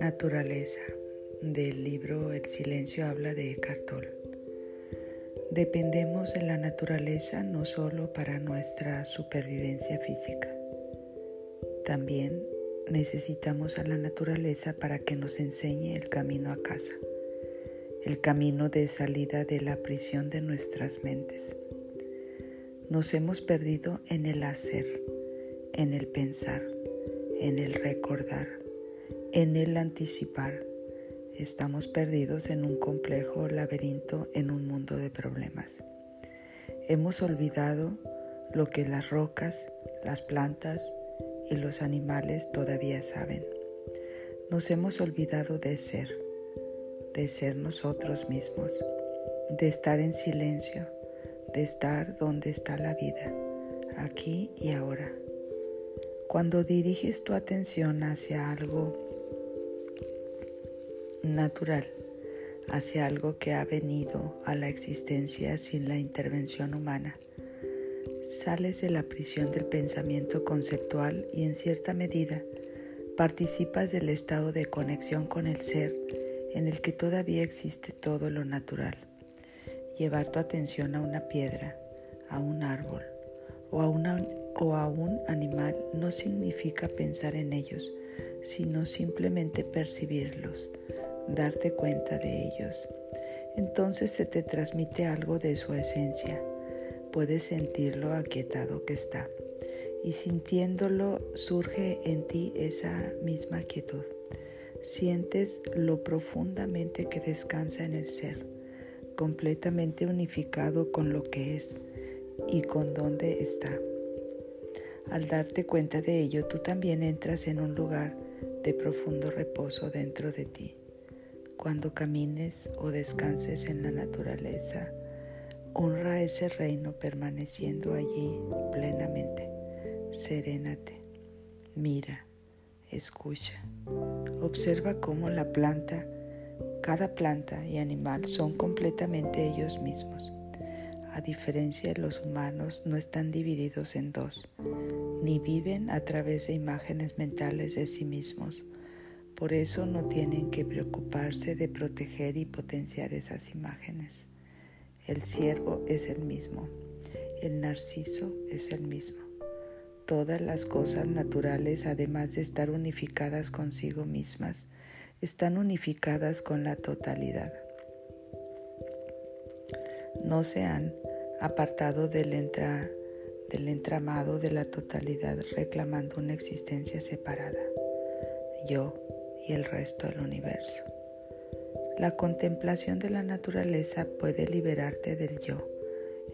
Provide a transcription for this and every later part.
Naturaleza del libro El silencio habla de Eckhart Tolle. Dependemos de la naturaleza no solo para nuestra supervivencia física, también necesitamos a la naturaleza para que nos enseñe el camino a casa, el camino de salida de la prisión de nuestras mentes. Nos hemos perdido en el hacer, en el pensar, en el recordar, en el anticipar. Estamos perdidos en un complejo laberinto en un mundo de problemas. Hemos olvidado lo que las rocas, las plantas, y los animales todavía saben. Nos hemos olvidado de ser, de ser nosotros mismos, de estar en silencio, de estar donde está la vida, aquí y ahora. Cuando diriges tu atención hacia algo natural, hacia algo que ha venido a la existencia sin la intervención humana, sales de la prisión del pensamiento conceptual y en cierta medida participas del estado de conexión con el ser en el que todavía existe todo lo natural. Llevar tu atención a una piedra, a un árbol o a, o a un animal no significa pensar en ellos, sino simplemente percibirlos, darte cuenta de ellos. Entonces se te transmite algo de su esencia puedes sentir lo aquietado que está y sintiéndolo surge en ti esa misma quietud. Sientes lo profundamente que descansa en el ser, completamente unificado con lo que es y con dónde está. Al darte cuenta de ello, tú también entras en un lugar de profundo reposo dentro de ti. Cuando camines o descanses en la naturaleza, Honra ese reino permaneciendo allí plenamente. Serénate, mira, escucha. Observa cómo la planta, cada planta y animal son completamente ellos mismos. A diferencia de los humanos, no están divididos en dos, ni viven a través de imágenes mentales de sí mismos. Por eso no tienen que preocuparse de proteger y potenciar esas imágenes. El ciervo es el mismo, el narciso es el mismo. Todas las cosas naturales, además de estar unificadas consigo mismas, están unificadas con la totalidad. No se han apartado del, del entramado de la totalidad reclamando una existencia separada, yo y el resto del universo. La contemplación de la naturaleza puede liberarte del yo,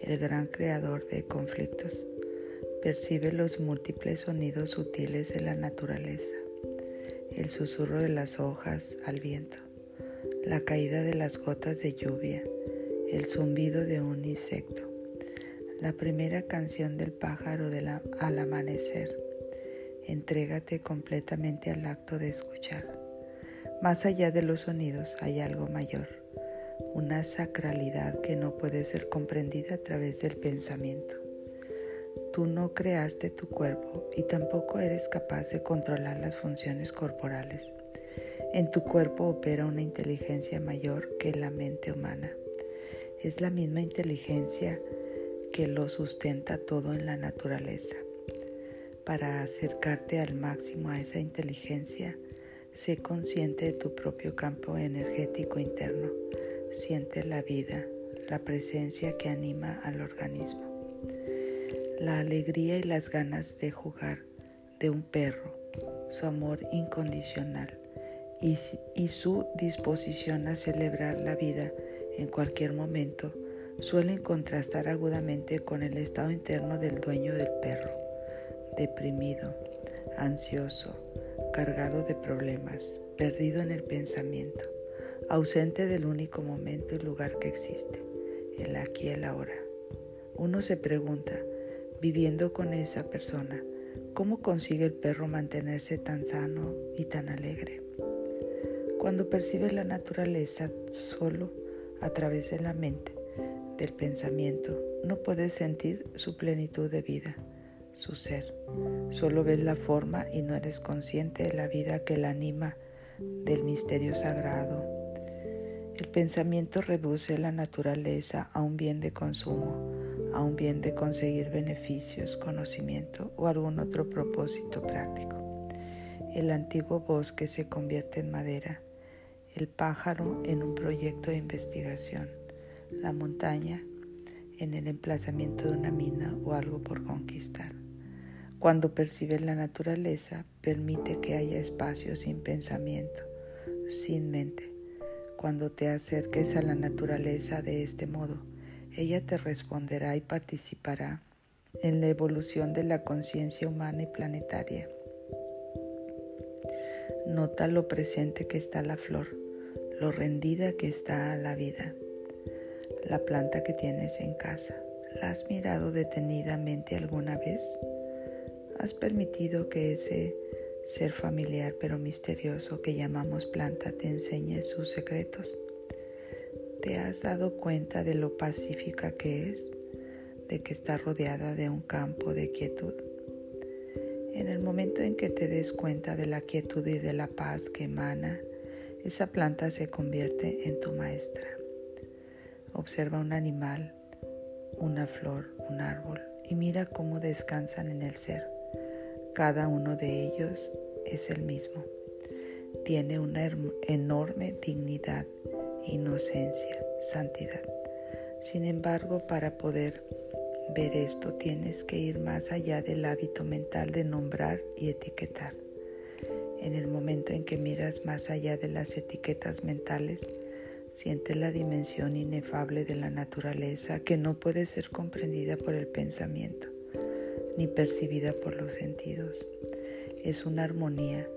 el gran creador de conflictos. Percibe los múltiples sonidos sutiles de la naturaleza, el susurro de las hojas al viento, la caída de las gotas de lluvia, el zumbido de un insecto, la primera canción del pájaro al amanecer. Entrégate completamente al acto de escuchar. Más allá de los sonidos hay algo mayor, una sacralidad que no puede ser comprendida a través del pensamiento. Tú no creaste tu cuerpo y tampoco eres capaz de controlar las funciones corporales. En tu cuerpo opera una inteligencia mayor que la mente humana. Es la misma inteligencia que lo sustenta todo en la naturaleza. Para acercarte al máximo a esa inteligencia, Sé consciente de tu propio campo energético interno. Siente la vida, la presencia que anima al organismo. La alegría y las ganas de jugar de un perro, su amor incondicional y, su disposición a celebrar la vida en cualquier momento suelen contrastar agudamente con el estado interno del dueño del perro, deprimido, ansioso, cargado de problemas, perdido en el pensamiento, ausente del único momento y lugar que existe, el aquí y el ahora. Uno se pregunta, viviendo con esa persona, ¿cómo consigue el perro mantenerse tan sano y tan alegre? Cuando percibes la naturaleza solo a través de la mente, del pensamiento, no puedes sentir su plenitud de vida, su ser. Solo ves la forma y no eres consciente de la vida que la anima, del misterio sagrado. El pensamiento reduce la naturaleza a un bien de consumo, a un bien de conseguir beneficios, conocimiento o algún otro propósito práctico. El antiguo bosque se convierte en madera, el pájaro en un proyecto de investigación, la montaña en el emplazamiento de una mina o algo por conquistar. Cuando percibes la naturaleza, permite que haya espacio sin pensamiento, sin mente. Cuando te acerques a la naturaleza de este modo, ella te responderá y participará en la evolución de la conciencia humana y planetaria. Nota lo presente que está la flor, lo rendida que está la vida, la planta que tienes en casa. ¿La has mirado detenidamente alguna vez? ¿Has permitido que ese ser familiar pero misterioso que llamamos planta te enseñe sus secretos? ¿Te has dado cuenta de lo pacífica que es? ¿De que está rodeada de un campo de quietud? En el momento en que te des cuenta de la quietud y de la paz que emana, esa planta se convierte en tu maestra. Observa un animal, una flor, un árbol y mira cómo descansan en el ser. Cada uno de ellos es el mismo. Tiene una enorme dignidad, inocencia, santidad. Sin embargo, para poder ver esto tienes que ir más allá del hábito mental de nombrar y etiquetar. En el momento en que miras más allá de las etiquetas mentales, sientes la dimensión inefable de la naturaleza que no puede ser comprendida por el pensamiento ni percibida por los sentidos. Es una armonía,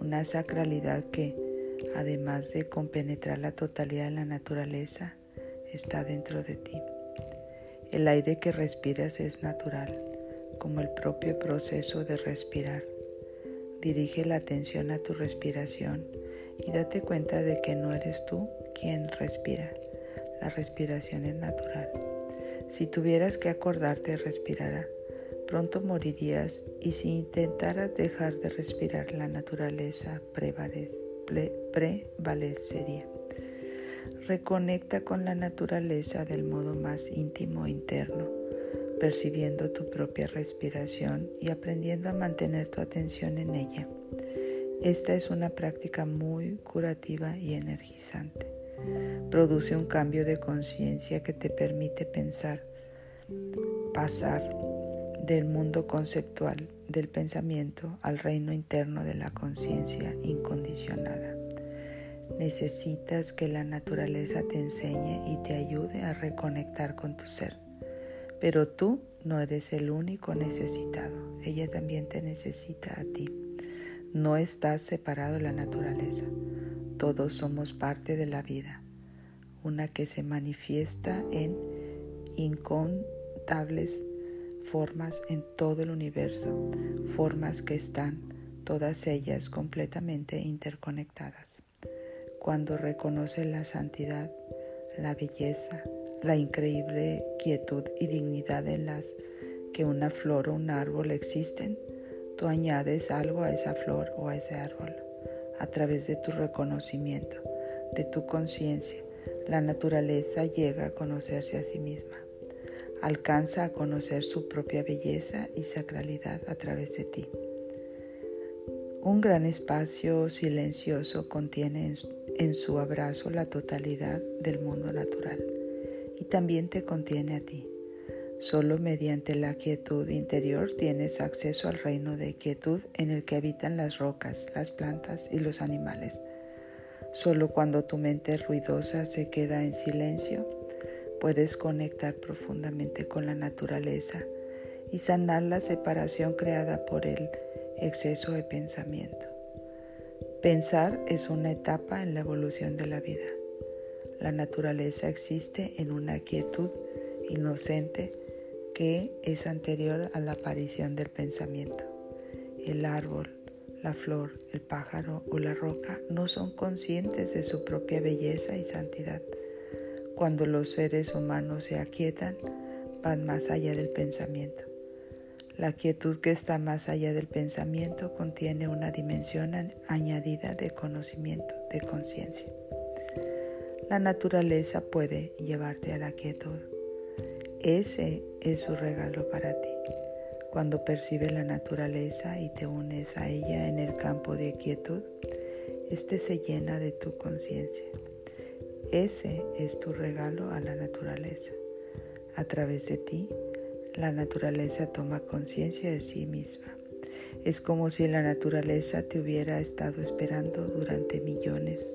una sacralidad que, además de compenetrar la totalidad de la naturaleza, está dentro de ti. El aire que respiras es natural, como el propio proceso de respirar. Dirige la atención a tu respiración y date cuenta de que no eres tú quien respira. La respiración es natural. Si tuvieras que acordarte de respirar, pronto morirías y si intentaras dejar de respirar la naturaleza prevalecería. Reconecta con la naturaleza del modo más íntimo interno, percibiendo tu propia respiración y aprendiendo a mantener tu atención en ella. Esta es una práctica muy curativa y energizante. Produce un cambio de conciencia que te permite pensar, pasar del mundo conceptual del pensamiento al reino interno de la conciencia incondicionada. Necesitas que la naturaleza te enseñe y te ayude a reconectar con tu ser. Pero tú no eres el único necesitado. Ella también te necesita a ti. No estás separado de la naturaleza. Todos somos parte de la vida, una que se manifiesta en incontables formas en todo el universo, formas que están todas ellas completamente interconectadas. Cuando reconoces la santidad, la belleza, la increíble quietud y dignidad en las que una flor o un árbol existen, tú añades algo a esa flor o a ese árbol. A través de tu reconocimiento, de tu conciencia, la naturaleza llega a conocerse a sí misma alcanza a conocer su propia belleza y sacralidad a través de ti. Un gran espacio silencioso contiene en su abrazo la totalidad del mundo natural y también te contiene a ti. Solo mediante la quietud interior tienes acceso al reino de quietud en el que habitan las rocas, las plantas y los animales. Solo cuando tu mente ruidosa se queda en silencio, puedes conectar profundamente con la naturaleza y sanar la separación creada por el exceso de pensamiento. Pensar es una etapa en la evolución de la vida. La naturaleza existe en una quietud inocente que es anterior a la aparición del pensamiento. El árbol, la flor, el pájaro o la roca no son conscientes de su propia belleza y santidad cuando los seres humanos se aquietan, van más allá del pensamiento. La quietud que está más allá del pensamiento contiene una dimensión añadida de conocimiento, de conciencia. La naturaleza puede llevarte a la quietud. Ese es su regalo para ti. Cuando percibes la naturaleza y te unes a ella en el campo de quietud, este se llena de tu conciencia. Ese es tu regalo a la naturaleza. A través de ti, la naturaleza toma conciencia de sí misma. Es como si la naturaleza te hubiera estado esperando durante millones.